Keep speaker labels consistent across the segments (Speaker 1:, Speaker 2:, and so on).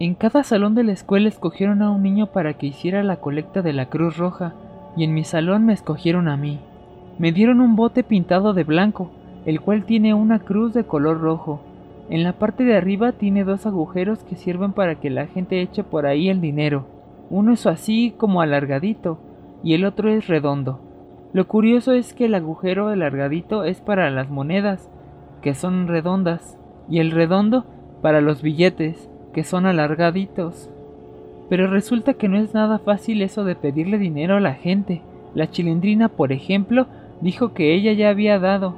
Speaker 1: En cada salón de la escuela escogieron a un niño para que hiciera la colecta de la Cruz Roja, y en mi salón me escogieron a mí. Me dieron un bote pintado de blanco, el cual tiene una cruz de color rojo. En la parte de arriba tiene dos agujeros que sirven para que la gente eche por ahí el dinero. Uno es así como alargadito y el otro es redondo. Lo curioso es que el agujero alargadito es para las monedas, que son redondas, y el redondo para los billetes, que son alargaditos. Pero resulta que no es nada fácil eso de pedirle dinero a la gente. La chilindrina, por ejemplo, dijo que ella ya había dado.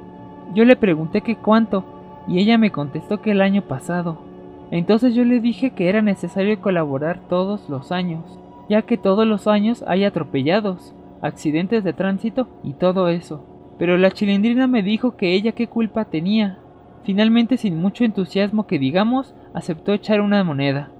Speaker 1: Yo le pregunté que cuánto, y ella me contestó que el año pasado. Entonces yo le dije que era necesario colaborar todos los años, ya que todos los años hay atropellados, accidentes de tránsito y todo eso. Pero la chilindrina me dijo que ella qué culpa tenía. Finalmente, sin mucho entusiasmo que digamos, aceptó echar una moneda.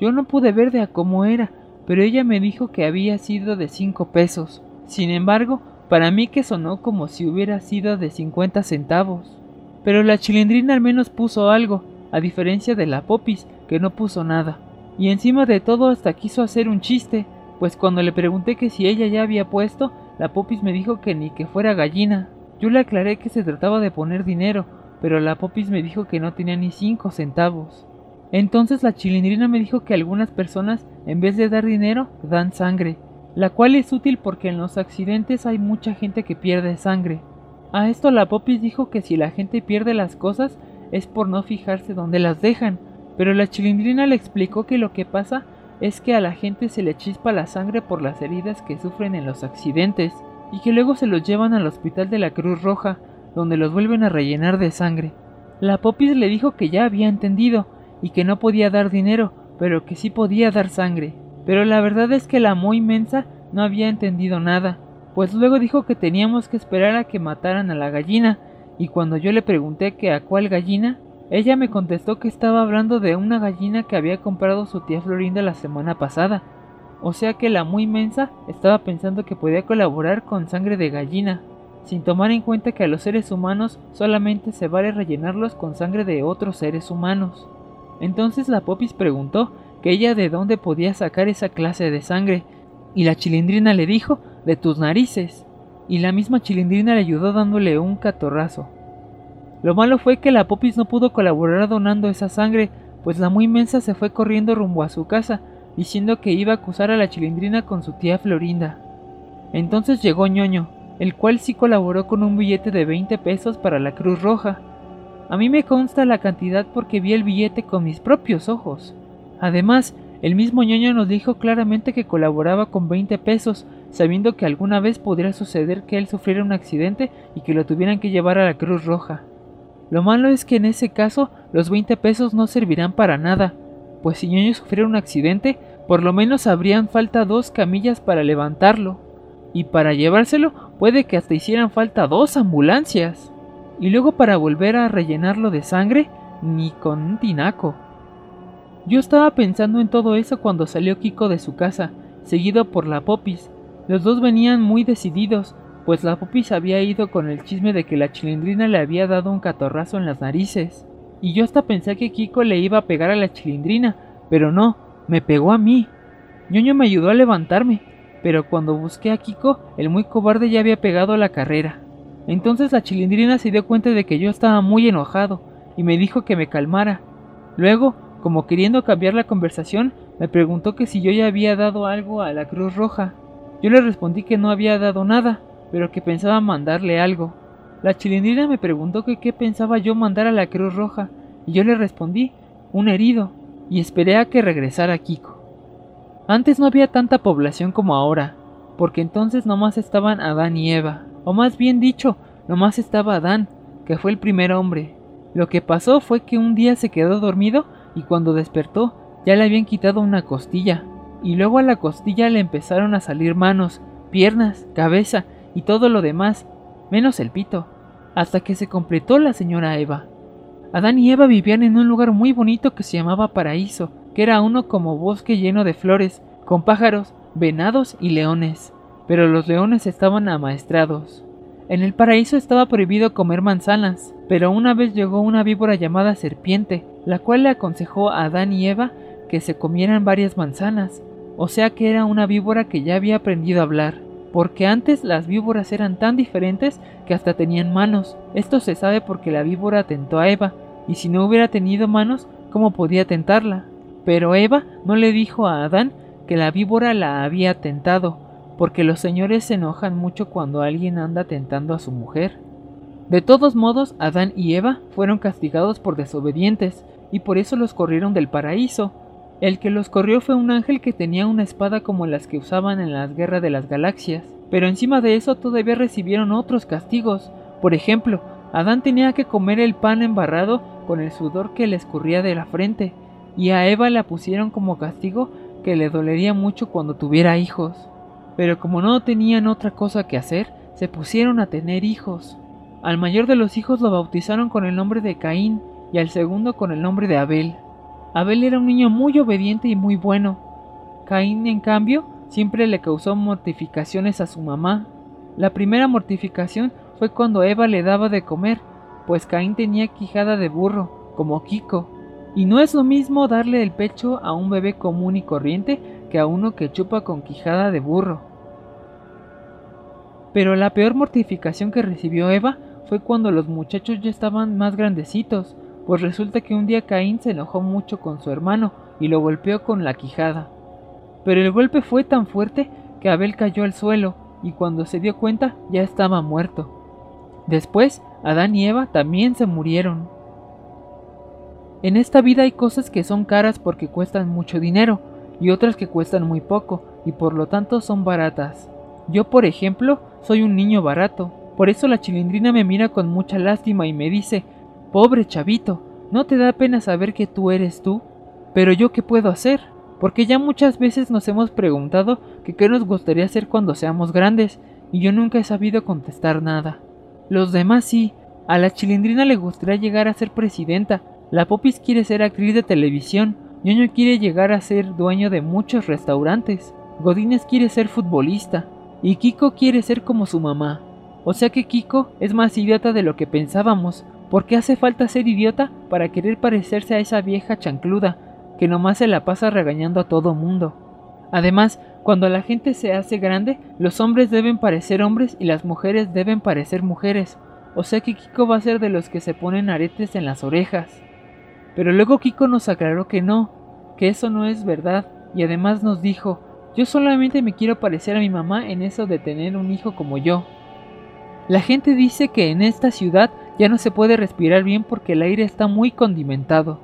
Speaker 1: Yo no pude ver de a cómo era, pero ella me dijo que había sido de cinco pesos. Sin embargo, para mí que sonó como si hubiera sido de cincuenta centavos. Pero la chilindrina al menos puso algo, a diferencia de la Popis, que no puso nada. Y encima de todo hasta quiso hacer un chiste, pues cuando le pregunté que si ella ya había puesto, la Popis me dijo que ni que fuera gallina. Yo le aclaré que se trataba de poner dinero, pero la Popis me dijo que no tenía ni cinco centavos. Entonces la chilindrina me dijo que algunas personas, en vez de dar dinero, dan sangre, la cual es útil porque en los accidentes hay mucha gente que pierde sangre. A esto la Popis dijo que si la gente pierde las cosas es por no fijarse dónde las dejan, pero la chilindrina le explicó que lo que pasa es que a la gente se le chispa la sangre por las heridas que sufren en los accidentes y que luego se los llevan al hospital de la Cruz Roja, donde los vuelven a rellenar de sangre. La Popis le dijo que ya había entendido y que no podía dar dinero, pero que sí podía dar sangre. Pero la verdad es que la muy inmensa no había entendido nada pues luego dijo que teníamos que esperar a que mataran a la gallina, y cuando yo le pregunté que a cuál gallina, ella me contestó que estaba hablando de una gallina que había comprado su tía Florinda la semana pasada. O sea que la muy mensa estaba pensando que podía colaborar con sangre de gallina, sin tomar en cuenta que a los seres humanos solamente se vale rellenarlos con sangre de otros seres humanos. Entonces la Popis preguntó que ella de dónde podía sacar esa clase de sangre, y la chilindrina le dijo de tus narices. Y la misma chilindrina le ayudó dándole un catorrazo. Lo malo fue que la Popis no pudo colaborar donando esa sangre, pues la muy inmensa se fue corriendo rumbo a su casa, diciendo que iba a acusar a la chilindrina con su tía Florinda. Entonces llegó ñoño, el cual sí colaboró con un billete de 20 pesos para la Cruz Roja. A mí me consta la cantidad porque vi el billete con mis propios ojos. Además, el mismo ñoño nos dijo claramente que colaboraba con 20 pesos, sabiendo que alguna vez podría suceder que él sufriera un accidente y que lo tuvieran que llevar a la Cruz Roja. Lo malo es que en ese caso los 20 pesos no servirán para nada, pues si ñoño sufriera un accidente, por lo menos habrían falta dos camillas para levantarlo, y para llevárselo puede que hasta hicieran falta dos ambulancias. Y luego para volver a rellenarlo de sangre, ni con un tinaco. Yo estaba pensando en todo eso cuando salió Kiko de su casa, seguido por la Popis. Los dos venían muy decididos, pues la Popis había ido con el chisme de que la chilindrina le había dado un catorrazo en las narices. Y yo hasta pensé que Kiko le iba a pegar a la chilindrina, pero no, me pegó a mí. ñoño me ayudó a levantarme, pero cuando busqué a Kiko, el muy cobarde ya había pegado a la carrera. Entonces la chilindrina se dio cuenta de que yo estaba muy enojado y me dijo que me calmara. Luego como queriendo cambiar la conversación, me preguntó que si yo ya había dado algo a la Cruz Roja. Yo le respondí que no había dado nada, pero que pensaba mandarle algo. La chilindrina me preguntó que qué pensaba yo mandar a la Cruz Roja, y yo le respondí, un herido, y esperé a que regresara Kiko. Antes no había tanta población como ahora, porque entonces nomás estaban Adán y Eva, o más bien dicho, nomás estaba Adán, que fue el primer hombre. Lo que pasó fue que un día se quedó dormido y cuando despertó ya le habían quitado una costilla, y luego a la costilla le empezaron a salir manos, piernas, cabeza y todo lo demás, menos el pito, hasta que se completó la señora Eva. Adán y Eva vivían en un lugar muy bonito que se llamaba Paraíso, que era uno como bosque lleno de flores, con pájaros, venados y leones, pero los leones estaban amaestrados. En el paraíso estaba prohibido comer manzanas, pero una vez llegó una víbora llamada serpiente, la cual le aconsejó a Adán y Eva que se comieran varias manzanas, o sea que era una víbora que ya había aprendido a hablar, porque antes las víboras eran tan diferentes que hasta tenían manos. Esto se sabe porque la víbora tentó a Eva, y si no hubiera tenido manos, ¿cómo podía tentarla? Pero Eva no le dijo a Adán que la víbora la había tentado, porque los señores se enojan mucho cuando alguien anda tentando a su mujer. De todos modos, Adán y Eva fueron castigados por desobedientes, y por eso los corrieron del paraíso. El que los corrió fue un ángel que tenía una espada como las que usaban en las guerras de las galaxias. Pero encima de eso todavía recibieron otros castigos. Por ejemplo, Adán tenía que comer el pan embarrado con el sudor que le escurría de la frente, y a Eva la pusieron como castigo que le dolería mucho cuando tuviera hijos. Pero como no tenían otra cosa que hacer, se pusieron a tener hijos. Al mayor de los hijos lo bautizaron con el nombre de Caín y al segundo con el nombre de Abel. Abel era un niño muy obediente y muy bueno. Caín, en cambio, siempre le causó mortificaciones a su mamá. La primera mortificación fue cuando Eva le daba de comer, pues Caín tenía quijada de burro, como Kiko, y no es lo mismo darle el pecho a un bebé común y corriente que a uno que chupa con quijada de burro. Pero la peor mortificación que recibió Eva fue cuando los muchachos ya estaban más grandecitos, pues resulta que un día Caín se enojó mucho con su hermano y lo golpeó con la quijada. Pero el golpe fue tan fuerte que Abel cayó al suelo y cuando se dio cuenta ya estaba muerto. Después, Adán y Eva también se murieron. En esta vida hay cosas que son caras porque cuestan mucho dinero y otras que cuestan muy poco y por lo tanto son baratas. Yo, por ejemplo, soy un niño barato, por eso la chilindrina me mira con mucha lástima y me dice, pobre chavito, ¿no te da pena saber que tú eres tú? Pero yo qué puedo hacer? Porque ya muchas veces nos hemos preguntado que qué nos gustaría hacer cuando seamos grandes, y yo nunca he sabido contestar nada. Los demás sí, a la chilindrina le gustaría llegar a ser presidenta, la Popis quiere ser actriz de televisión, Ñoño quiere llegar a ser dueño de muchos restaurantes, Godínez quiere ser futbolista, y Kiko quiere ser como su mamá. O sea que Kiko es más idiota de lo que pensábamos, porque hace falta ser idiota para querer parecerse a esa vieja chancluda, que nomás se la pasa regañando a todo mundo. Además, cuando la gente se hace grande, los hombres deben parecer hombres y las mujeres deben parecer mujeres. O sea que Kiko va a ser de los que se ponen aretes en las orejas. Pero luego Kiko nos aclaró que no, que eso no es verdad, y además nos dijo, yo solamente me quiero parecer a mi mamá en eso de tener un hijo como yo. La gente dice que en esta ciudad ya no se puede respirar bien porque el aire está muy condimentado.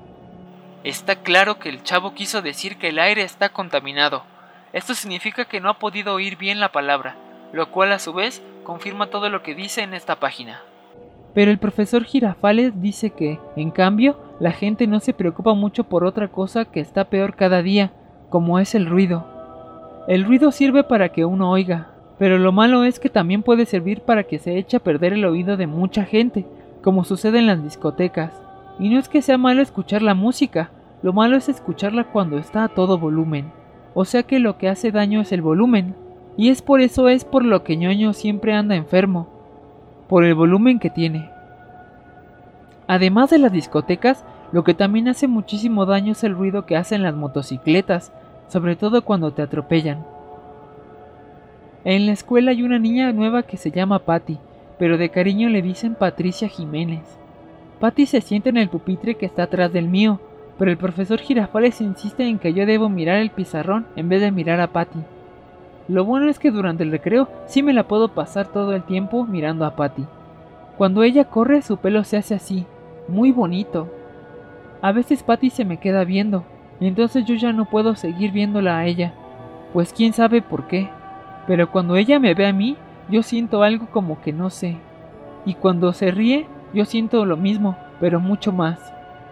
Speaker 1: Está claro que el chavo quiso decir que el aire está contaminado. Esto significa que no ha podido oír bien la palabra, lo cual a su vez confirma todo lo que dice en esta página. Pero el profesor Girafales dice que, en cambio, la gente no se preocupa mucho por otra cosa que está peor cada día, como es el ruido. El ruido sirve para que uno oiga, pero lo malo es que también puede servir para que se eche a perder el oído de mucha gente, como sucede en las discotecas. Y no es que sea malo escuchar la música, lo malo es escucharla cuando está a todo volumen. O sea que lo que hace daño es el volumen, y es por eso es por lo que ñoño siempre anda enfermo, por el volumen que tiene. Además de las discotecas, lo que también hace muchísimo daño es el ruido que hacen las motocicletas, sobre todo cuando te atropellan. En la escuela hay una niña nueva que se llama Patty, pero de cariño le dicen Patricia Jiménez. Patty se sienta en el pupitre que está atrás del mío, pero el profesor Girafales insiste en que yo debo mirar el pizarrón en vez de mirar a Patty. Lo bueno es que durante el recreo sí me la puedo pasar todo el tiempo mirando a Patty. Cuando ella corre su pelo se hace así, muy bonito. A veces Patty se me queda viendo, y entonces yo ya no puedo seguir viéndola a ella, pues quién sabe por qué. Pero cuando ella me ve a mí, yo siento algo como que no sé. Y cuando se ríe, yo siento lo mismo, pero mucho más.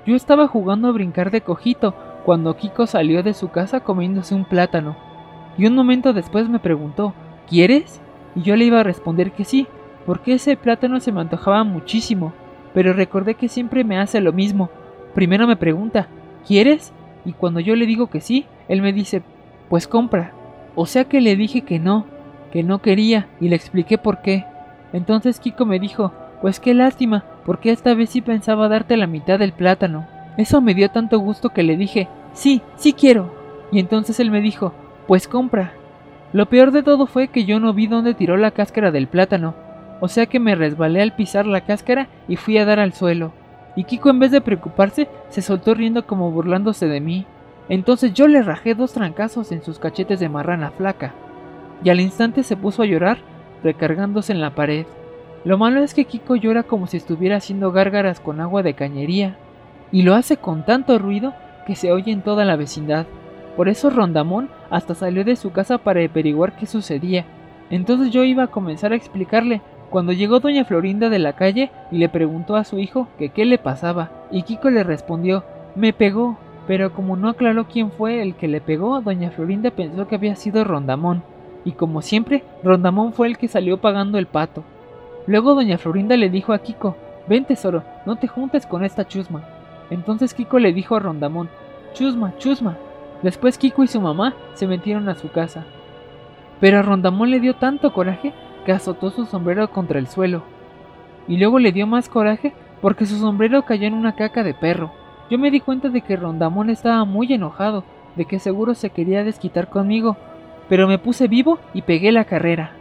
Speaker 1: Yo estaba jugando a brincar de cojito cuando Kiko salió de su casa comiéndose un plátano. Y un momento después me preguntó, ¿quieres? Y yo le iba a responder que sí, porque ese plátano se me antojaba muchísimo pero recordé que siempre me hace lo mismo. Primero me pregunta, ¿quieres? Y cuando yo le digo que sí, él me dice, pues compra. O sea que le dije que no, que no quería, y le expliqué por qué. Entonces Kiko me dijo, pues qué lástima, porque esta vez sí pensaba darte la mitad del plátano. Eso me dio tanto gusto que le dije, sí, sí quiero. Y entonces él me dijo, pues compra. Lo peor de todo fue que yo no vi dónde tiró la cáscara del plátano, o sea que me resbalé al pisar la cáscara y fui a dar al suelo. Y Kiko en vez de preocuparse, se soltó riendo como burlándose de mí. Entonces yo le rajé dos trancazos en sus cachetes de marrana flaca, y al instante se puso a llorar, recargándose en la pared. Lo malo es que Kiko llora como si estuviera haciendo gárgaras con agua de cañería, y lo hace con tanto ruido que se oye en toda la vecindad. Por eso Rondamón hasta salió de su casa para averiguar qué sucedía. Entonces yo iba a comenzar a explicarle, cuando llegó doña Florinda de la calle y le preguntó a su hijo que qué le pasaba, y Kiko le respondió, me pegó, pero como no aclaró quién fue el que le pegó, doña Florinda pensó que había sido Rondamón, y como siempre, Rondamón fue el que salió pagando el pato. Luego doña Florinda le dijo a Kiko, ven tesoro, no te juntes con esta chusma. Entonces Kiko le dijo a Rondamón, chusma, chusma. Después Kiko y su mamá se metieron a su casa. Pero a Rondamón le dio tanto coraje que azotó su sombrero contra el suelo. Y luego le dio más coraje porque su sombrero cayó en una caca de perro. Yo me di cuenta de que Rondamón estaba muy enojado, de que seguro se quería desquitar conmigo, pero me puse vivo y pegué la carrera.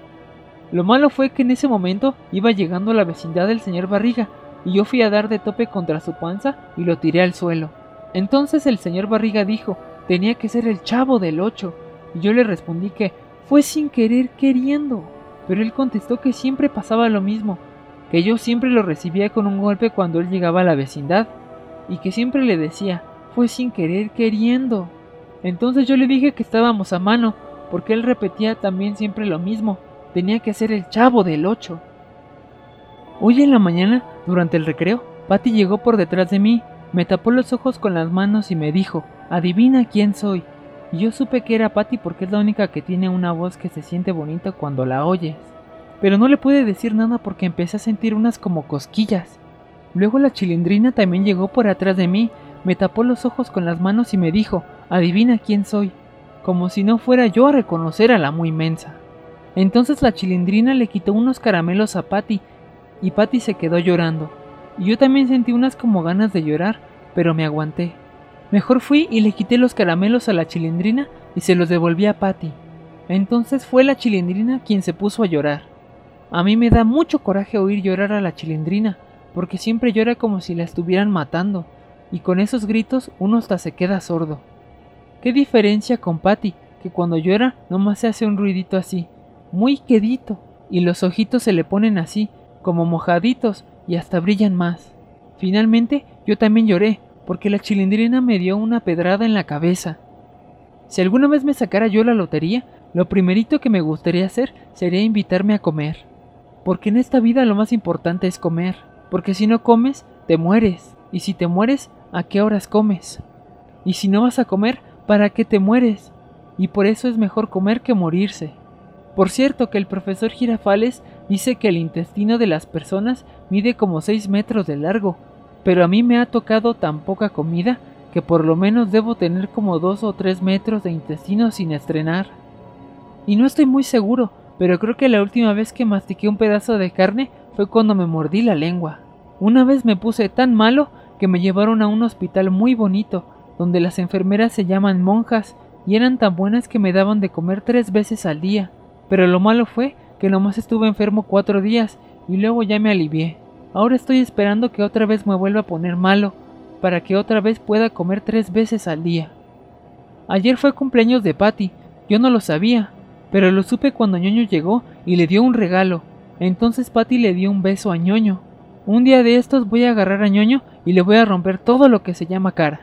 Speaker 1: Lo malo fue que en ese momento iba llegando a la vecindad del señor Barriga, y yo fui a dar de tope contra su panza y lo tiré al suelo. Entonces el señor Barriga dijo, tenía que ser el chavo del ocho, y yo le respondí que fue sin querer queriendo. Pero él contestó que siempre pasaba lo mismo, que yo siempre lo recibía con un golpe cuando él llegaba a la vecindad, y que siempre le decía, fue sin querer queriendo. Entonces yo le dije que estábamos a mano, porque él repetía también siempre lo mismo, tenía que ser el chavo del ocho. Hoy en la mañana, durante el recreo, Patty llegó por detrás de mí, me tapó los ojos con las manos y me dijo, adivina quién soy. Y yo supe que era Patty porque es la única que tiene una voz que se siente bonita cuando la oyes. Pero no le pude decir nada porque empecé a sentir unas como cosquillas. Luego la chilindrina también llegó por atrás de mí, me tapó los ojos con las manos y me dijo, adivina quién soy, como si no fuera yo a reconocer a la muy mensa. Entonces la chilindrina le quitó unos caramelos a Patty y Patty se quedó llorando. Y yo también sentí unas como ganas de llorar, pero me aguanté. Mejor fui y le quité los caramelos a la chilindrina y se los devolví a Patty. Entonces fue la chilindrina quien se puso a llorar. A mí me da mucho coraje oír llorar a la chilindrina, porque siempre llora como si la estuvieran matando, y con esos gritos uno hasta se queda sordo. ¿Qué diferencia con Patty, que cuando llora nomás se hace un ruidito así, muy quedito, y los ojitos se le ponen así, como mojaditos, y hasta brillan más. Finalmente yo también lloré, porque la chilindrina me dio una pedrada en la cabeza. Si alguna vez me sacara yo la lotería, lo primerito que me gustaría hacer sería invitarme a comer. Porque en esta vida lo más importante es comer. Porque si no comes, te mueres. Y si te mueres, ¿a qué horas comes? Y si no vas a comer, ¿para qué te mueres? Y por eso es mejor comer que morirse. Por cierto que el profesor Girafales dice que el intestino de las personas mide como 6 metros de largo pero a mí me ha tocado tan poca comida que por lo menos debo tener como dos o tres metros de intestino sin estrenar. Y no estoy muy seguro, pero creo que la última vez que mastiqué un pedazo de carne fue cuando me mordí la lengua. Una vez me puse tan malo que me llevaron a un hospital muy bonito, donde las enfermeras se llaman monjas y eran tan buenas que me daban de comer tres veces al día. Pero lo malo fue que nomás estuve enfermo cuatro días y luego ya me alivié. Ahora estoy esperando que otra vez me vuelva a poner malo, para que otra vez pueda comer tres veces al día. Ayer fue cumpleaños de Patty, yo no lo sabía, pero lo supe cuando ñoño llegó y le dio un regalo. Entonces Patty le dio un beso a ñoño. Un día de estos voy a agarrar a ñoño y le voy a romper todo lo que se llama cara.